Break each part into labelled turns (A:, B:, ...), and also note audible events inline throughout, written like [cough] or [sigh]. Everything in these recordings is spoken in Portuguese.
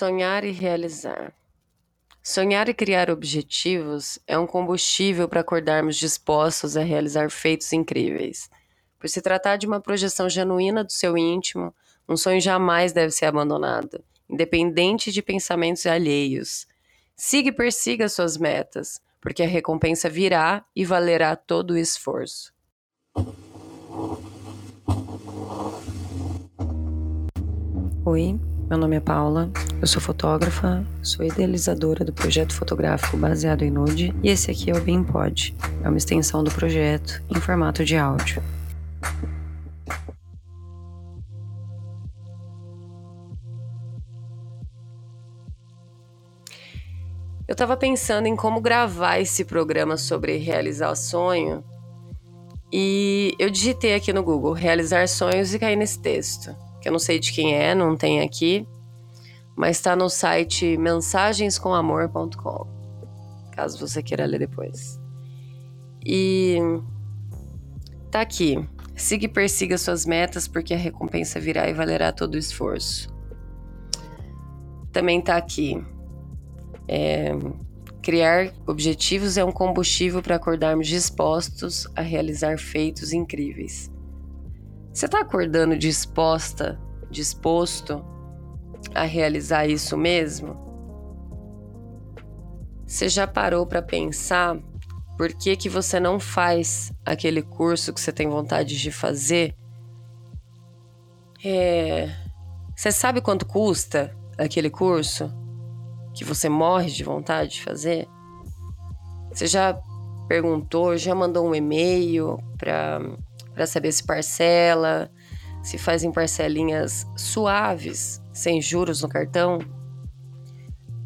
A: Sonhar e realizar. Sonhar e criar objetivos é um combustível para acordarmos dispostos a realizar feitos incríveis. Por se tratar de uma projeção genuína do seu íntimo, um sonho jamais deve ser abandonado, independente de pensamentos alheios. Siga e persiga suas metas, porque a recompensa virá e valerá todo o esforço. Oi, meu nome é Paula, eu sou fotógrafa, sou idealizadora do projeto fotográfico baseado em nude e esse aqui é o BeamPod, é uma extensão do projeto em formato de áudio. Eu estava pensando em como gravar esse programa sobre realizar sonho e eu digitei aqui no Google realizar sonhos e caí nesse texto que eu não sei de quem é, não tem aqui, mas está no site mensagenscomamor.com, caso você queira ler depois. E tá aqui. Siga e persiga suas metas, porque a recompensa virá e valerá todo o esforço. Também tá aqui. É, criar objetivos é um combustível para acordarmos dispostos a realizar feitos incríveis. Você está acordando disposta, disposto a realizar isso mesmo? Você já parou para pensar por que, que você não faz aquele curso que você tem vontade de fazer? É... Você sabe quanto custa aquele curso que você morre de vontade de fazer? Você já perguntou, já mandou um e-mail para para saber se parcela, se faz em parcelinhas suaves, sem juros no cartão,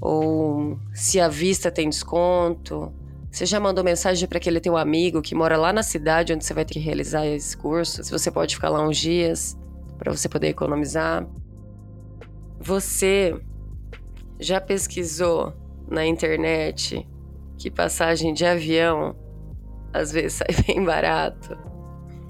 A: ou se a vista tem desconto. Você já mandou mensagem para aquele teu amigo que mora lá na cidade onde você vai ter que realizar esse curso? Se você pode ficar lá uns dias para você poder economizar? Você já pesquisou na internet que passagem de avião às vezes [laughs] sai bem barato?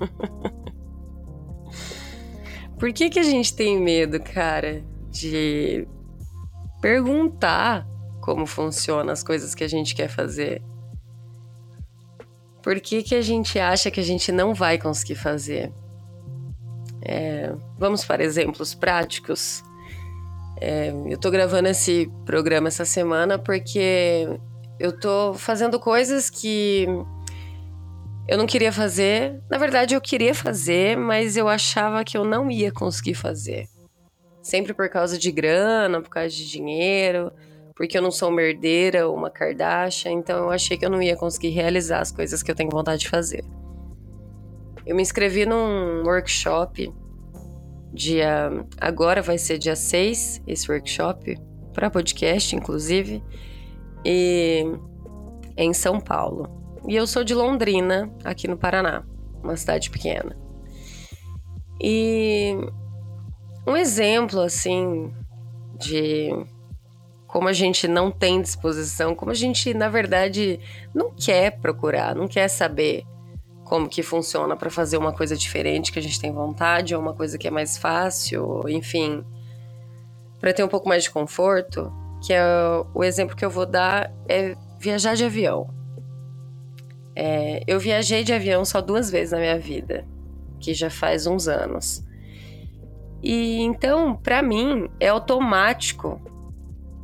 A: [laughs] Por que, que a gente tem medo, cara, de perguntar como funcionam as coisas que a gente quer fazer? Por que, que a gente acha que a gente não vai conseguir fazer? É, vamos para exemplos práticos. É, eu tô gravando esse programa essa semana porque eu tô fazendo coisas que eu não queria fazer. Na verdade, eu queria fazer, mas eu achava que eu não ia conseguir fazer. Sempre por causa de grana, por causa de dinheiro, porque eu não sou uma herdeira ou uma Kardashian, então eu achei que eu não ia conseguir realizar as coisas que eu tenho vontade de fazer. Eu me inscrevi num workshop dia agora vai ser dia 6 esse workshop para podcast inclusive e em São Paulo. E eu sou de Londrina, aqui no Paraná, uma cidade pequena. E um exemplo, assim, de como a gente não tem disposição, como a gente, na verdade, não quer procurar, não quer saber como que funciona para fazer uma coisa diferente que a gente tem vontade, ou uma coisa que é mais fácil, enfim, para ter um pouco mais de conforto, que é o exemplo que eu vou dar é viajar de avião. É, eu viajei de avião só duas vezes na minha vida, que já faz uns anos. E então, para mim, é automático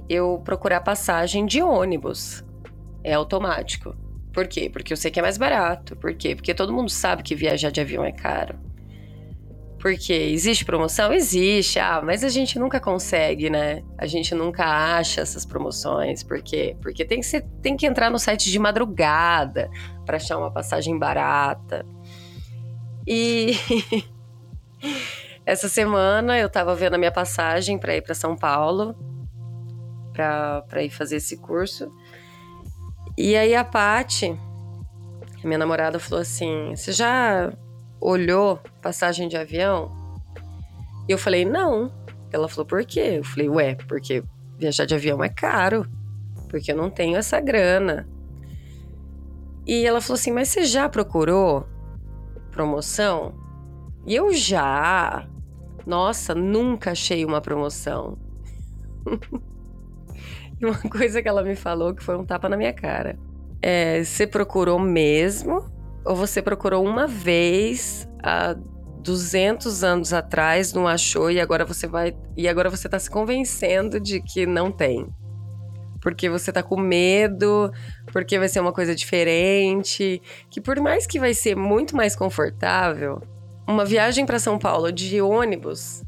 A: eu procurar passagem de ônibus. É automático. Por quê? Porque eu sei que é mais barato. Por quê? Porque todo mundo sabe que viajar de avião é caro. Porque existe promoção? Existe. Ah, mas a gente nunca consegue, né? A gente nunca acha essas promoções. Por quê? Porque tem que, ser, tem que entrar no site de madrugada para achar uma passagem barata. E [laughs] essa semana eu tava vendo a minha passagem para ir para São Paulo para ir fazer esse curso. E aí a Pati, minha namorada, falou assim: "Você já olhou passagem de avião? E eu falei, não. Ela falou, por quê? Eu falei, ué, porque viajar de avião é caro. Porque eu não tenho essa grana. E ela falou assim, mas você já procurou promoção? E eu já. Nossa, nunca achei uma promoção. [laughs] e uma coisa que ela me falou que foi um tapa na minha cara. É, você procurou mesmo? Ou você procurou uma vez há 200 anos atrás, não achou e agora você vai e agora você tá se convencendo de que não tem? Porque você tá com medo, porque vai ser uma coisa diferente, que por mais que vai ser muito mais confortável, uma viagem para São Paulo de ônibus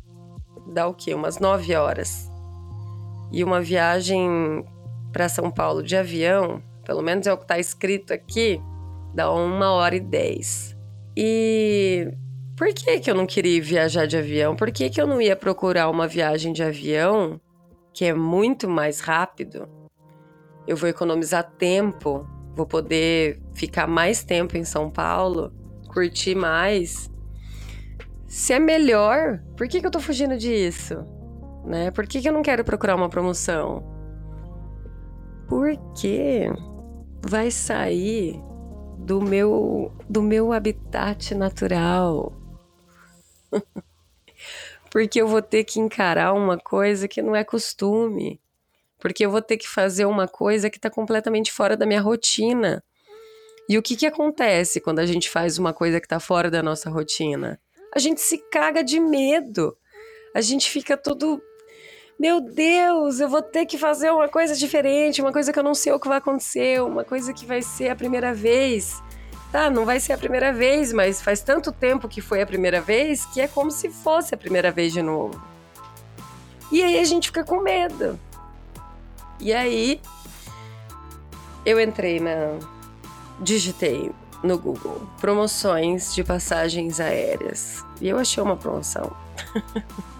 A: dá o quê? Umas 9 horas. E uma viagem para São Paulo de avião, pelo menos é o que está escrito aqui, dá uma hora e dez. E por que, que eu não queria viajar de avião? Por que, que eu não ia procurar uma viagem de avião que é muito mais rápido? Eu vou economizar tempo, vou poder ficar mais tempo em São Paulo, curtir mais. Se é melhor, por que, que eu tô fugindo disso? Né? Por que, que eu não quero procurar uma promoção? Porque vai sair do meu do meu habitat natural. [laughs] Porque eu vou ter que encarar uma coisa que não é costume. Porque eu vou ter que fazer uma coisa que está completamente fora da minha rotina. E o que, que acontece quando a gente faz uma coisa que está fora da nossa rotina? A gente se caga de medo. A gente fica todo meu Deus, eu vou ter que fazer uma coisa diferente, uma coisa que eu não sei o que vai acontecer, uma coisa que vai ser a primeira vez. Tá, não vai ser a primeira vez, mas faz tanto tempo que foi a primeira vez que é como se fosse a primeira vez de novo. E aí a gente fica com medo. E aí eu entrei na. digitei no Google promoções de passagens aéreas. E eu achei uma promoção. [laughs]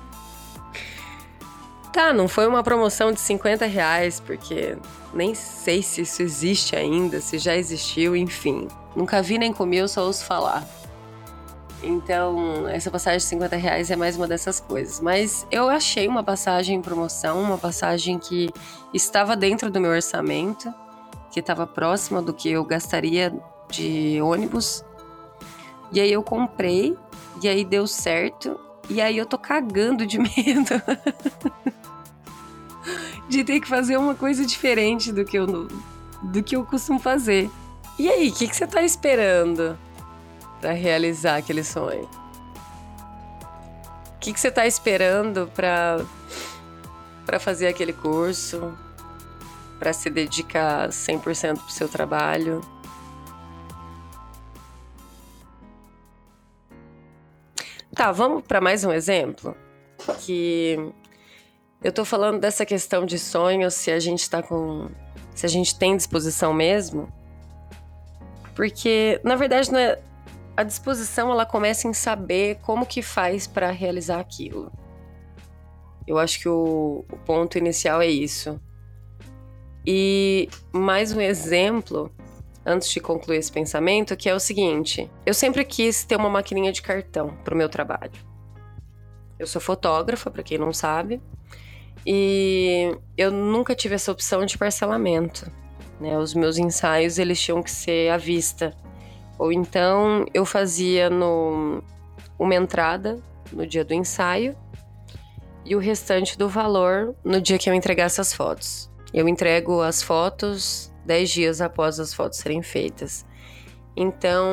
A: Tá, não foi uma promoção de 50 reais, porque nem sei se isso existe ainda, se já existiu, enfim. Nunca vi nem comi, eu só ouço falar. Então, essa passagem de 50 reais é mais uma dessas coisas. Mas eu achei uma passagem em promoção, uma passagem que estava dentro do meu orçamento, que estava próxima do que eu gastaria de ônibus. E aí eu comprei, e aí deu certo, e aí eu tô cagando de [laughs] medo. De ter que fazer uma coisa diferente do que eu, do que eu costumo fazer. E aí, o que, que você tá esperando para realizar aquele sonho? O que, que você tá esperando para para fazer aquele curso? Para se dedicar 100% pro seu trabalho? Tá, vamos para mais um exemplo que eu tô falando dessa questão de sonhos, se a gente tá com. se a gente tem disposição mesmo. Porque, na verdade, não é, a disposição ela começa em saber como que faz para realizar aquilo. Eu acho que o, o ponto inicial é isso. E mais um exemplo, antes de concluir esse pensamento, que é o seguinte: eu sempre quis ter uma maquininha de cartão para o meu trabalho. Eu sou fotógrafa, para quem não sabe, e eu nunca tive essa opção de parcelamento. Né? Os meus ensaios eles tinham que ser à vista. Ou então eu fazia no, uma entrada no dia do ensaio e o restante do valor no dia que eu entregasse as fotos. Eu entrego as fotos 10 dias após as fotos serem feitas. Então,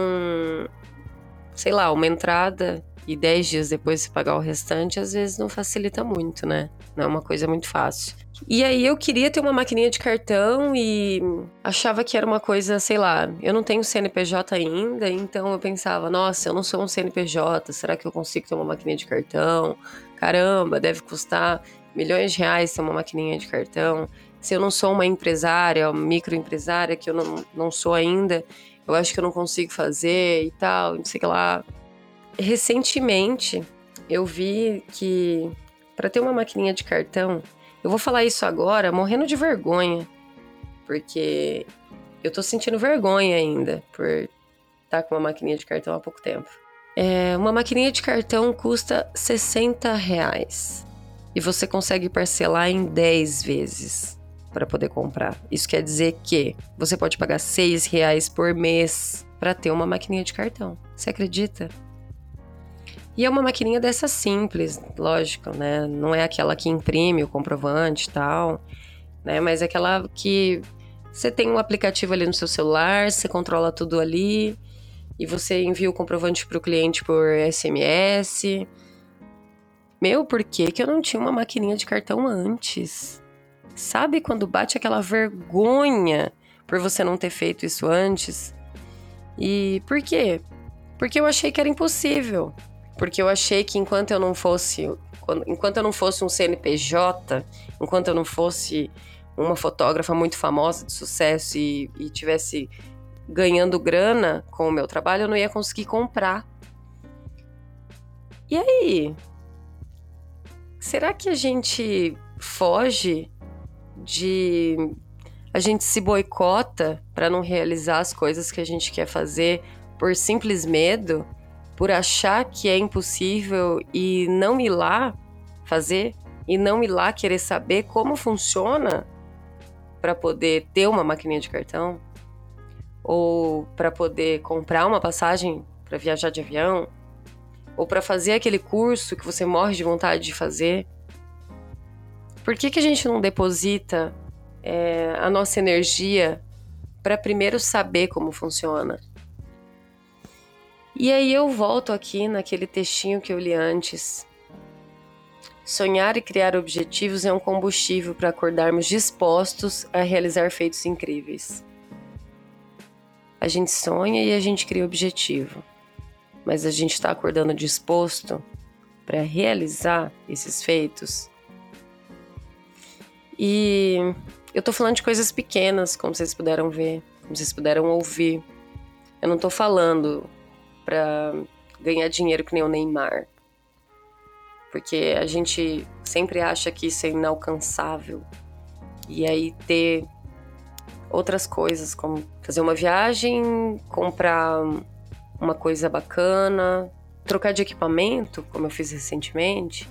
A: sei lá, uma entrada e 10 dias depois você pagar o restante, às vezes não facilita muito, né? Não é uma coisa muito fácil. E aí eu queria ter uma maquininha de cartão e achava que era uma coisa, sei lá, eu não tenho CNPJ ainda, então eu pensava, nossa, eu não sou um CNPJ, será que eu consigo ter uma maquininha de cartão? Caramba, deve custar milhões de reais ter uma maquininha de cartão. Se eu não sou uma empresária, uma microempresária, que eu não, não sou ainda, eu acho que eu não consigo fazer e tal, não sei lá recentemente eu vi que para ter uma maquininha de cartão, eu vou falar isso agora morrendo de vergonha, porque eu tô sentindo vergonha ainda por estar tá com uma maquininha de cartão há pouco tempo. É, uma maquininha de cartão custa 60 reais e você consegue parcelar em 10 vezes para poder comprar. Isso quer dizer que você pode pagar 6 reais por mês para ter uma maquininha de cartão. Você acredita? E é uma maquininha dessa simples, lógico, né? Não é aquela que imprime o comprovante e tal, né? Mas é aquela que você tem um aplicativo ali no seu celular, você controla tudo ali e você envia o comprovante para o cliente por SMS. Meu, por que, que eu não tinha uma maquininha de cartão antes? Sabe quando bate aquela vergonha por você não ter feito isso antes? E por quê? Porque eu achei que era impossível. Porque eu achei que enquanto eu não fosse, enquanto eu não fosse um CNPJ, enquanto eu não fosse uma fotógrafa muito famosa de sucesso e, e tivesse ganhando grana com o meu trabalho, eu não ia conseguir comprar. E aí? Será que a gente foge de. A gente se boicota para não realizar as coisas que a gente quer fazer por simples medo, por achar que é impossível e não ir lá fazer e não ir lá querer saber como funciona para poder ter uma maquininha de cartão ou para poder comprar uma passagem para viajar de avião ou para fazer aquele curso que você morre de vontade de fazer. Por que, que a gente não deposita é, a nossa energia para primeiro saber como funciona? E aí eu volto aqui naquele textinho que eu li antes. Sonhar e criar objetivos é um combustível para acordarmos dispostos a realizar feitos incríveis. A gente sonha e a gente cria objetivo, mas a gente está acordando disposto para realizar esses feitos. E eu tô falando de coisas pequenas, como vocês puderam ver, como vocês puderam ouvir. Eu não tô falando para ganhar dinheiro que nem o Neymar. Porque a gente sempre acha que isso é inalcançável. E aí ter outras coisas, como fazer uma viagem, comprar uma coisa bacana, trocar de equipamento, como eu fiz recentemente,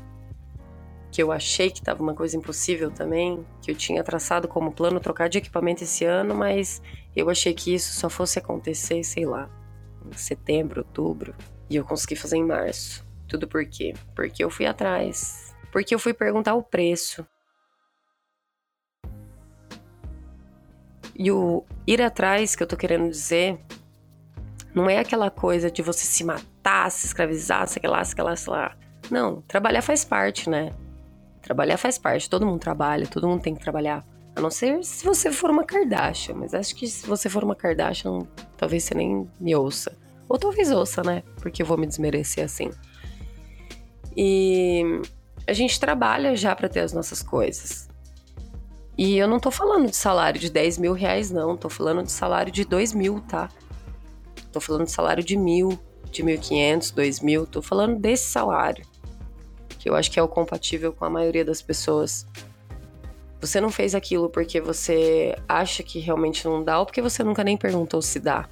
A: que eu achei que estava uma coisa impossível também, que eu tinha traçado como plano trocar de equipamento esse ano, mas eu achei que isso só fosse acontecer, sei lá, setembro, outubro, e eu consegui fazer em março. Tudo por quê? Porque eu fui atrás. Porque eu fui perguntar o preço. E o ir atrás que eu tô querendo dizer não é aquela coisa de você se matar, se escravizar, sei lá, sei lá, sei lá. Não, trabalhar faz parte, né? Trabalhar faz parte, todo mundo trabalha, todo mundo tem que trabalhar. A não ser se você for uma Kardashian, mas acho que se você for uma Kardashian, talvez você nem me ouça. Ou talvez ouça, né? Porque eu vou me desmerecer assim. E a gente trabalha já para ter as nossas coisas. E eu não tô falando de salário de 10 mil reais, não. Tô falando de salário de 2 mil, tá? Tô falando de salário de mil, de 1.500, 2 mil. Tô falando desse salário. Que eu acho que é o compatível com a maioria das pessoas. Você não fez aquilo porque você acha que realmente não dá ou porque você nunca nem perguntou se dá.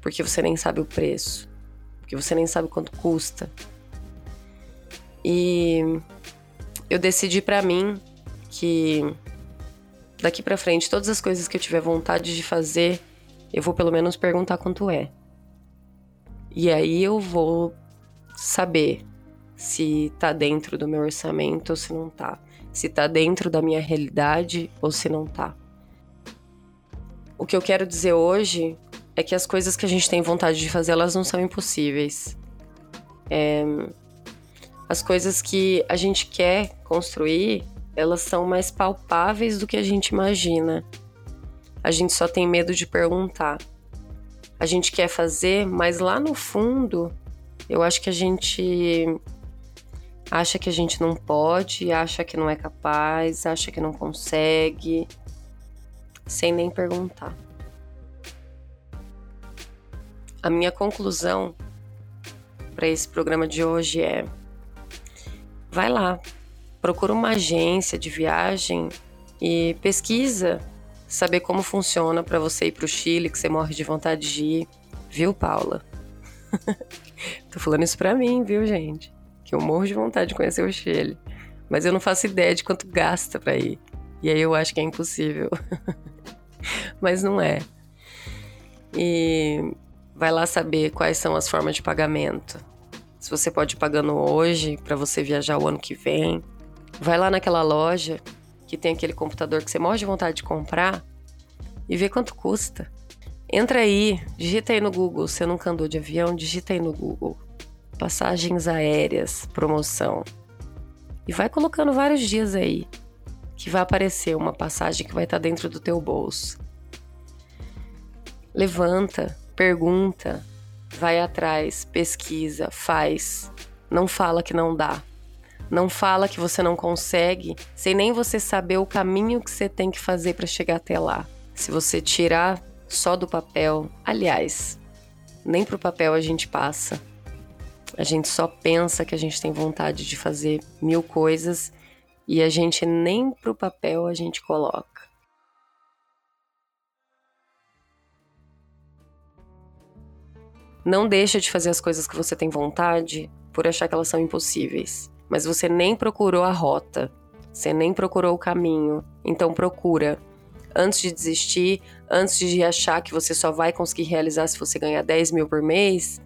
A: Porque você nem sabe o preço. Porque você nem sabe quanto custa. E eu decidi para mim que daqui para frente todas as coisas que eu tiver vontade de fazer, eu vou pelo menos perguntar quanto é. E aí eu vou saber se tá dentro do meu orçamento ou se não tá se tá dentro da minha realidade ou se não tá. O que eu quero dizer hoje é que as coisas que a gente tem vontade de fazer, elas não são impossíveis. É, as coisas que a gente quer construir, elas são mais palpáveis do que a gente imagina. A gente só tem medo de perguntar. A gente quer fazer, mas lá no fundo, eu acho que a gente acha que a gente não pode, acha que não é capaz, acha que não consegue, sem nem perguntar. A minha conclusão para esse programa de hoje é: vai lá, procura uma agência de viagem e pesquisa saber como funciona para você ir para o Chile, que você morre de vontade de ir, viu, Paula? [laughs] Tô falando isso para mim, viu, gente? Que eu morro de vontade de conhecer o Chile, mas eu não faço ideia de quanto gasta para ir. E aí eu acho que é impossível. [laughs] mas não é. E vai lá saber quais são as formas de pagamento. se você pode ir pagando hoje para você viajar o ano que vem. Vai lá naquela loja que tem aquele computador que você morre de vontade de comprar e vê quanto custa. Entra aí, digita aí no Google, você nunca andou de avião, digita aí no Google. Passagens aéreas, promoção. E vai colocando vários dias aí que vai aparecer uma passagem que vai estar dentro do teu bolso. Levanta, pergunta, vai atrás, pesquisa, faz. Não fala que não dá. Não fala que você não consegue, sem nem você saber o caminho que você tem que fazer para chegar até lá. Se você tirar só do papel, aliás, nem pro papel a gente passa. A gente só pensa que a gente tem vontade de fazer mil coisas e a gente nem pro papel a gente coloca. Não deixa de fazer as coisas que você tem vontade por achar que elas são impossíveis. Mas você nem procurou a rota, você nem procurou o caminho. Então procura. Antes de desistir, antes de achar que você só vai conseguir realizar se você ganhar 10 mil por mês,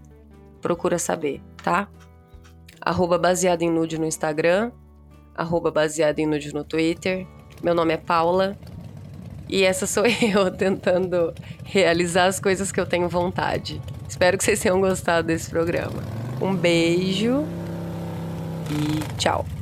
A: procura saber, tá? Arroba baseado em nude no Instagram, arroba baseado em nude no Twitter. Meu nome é Paula e essa sou [laughs] eu tentando realizar as coisas que eu tenho vontade. Espero que vocês tenham gostado desse programa. Um beijo e tchau.